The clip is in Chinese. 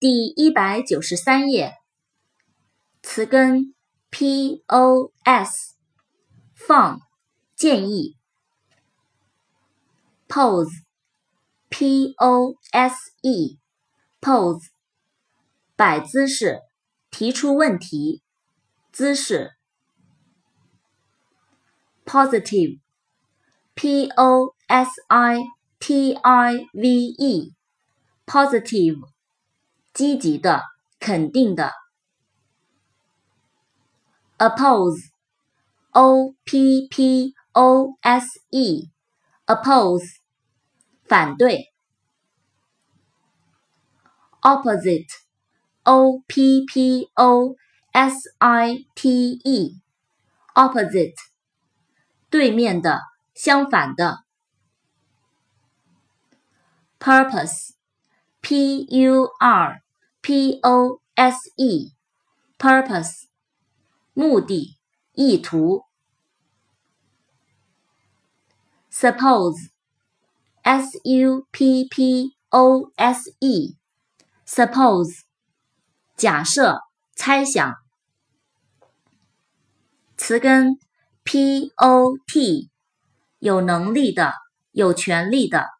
第一百九十三页，词根 P O S，放，建议。pose，p-o-s-e，pose，摆姿势，提出问题，姿势。positive，p-o-s-i-t-i-v-e，positive。积极的，肯定的。oppose，o p p o s e，oppose，反对。opposite，o p p o s i t e，opposite，对面的，相反的。purpose，p u r。Pose，purpose，目的、意图。suppose，s-u-p-p-o-s-e，suppose，假设、猜想。词根 p-o-t，有能力的，有权利的。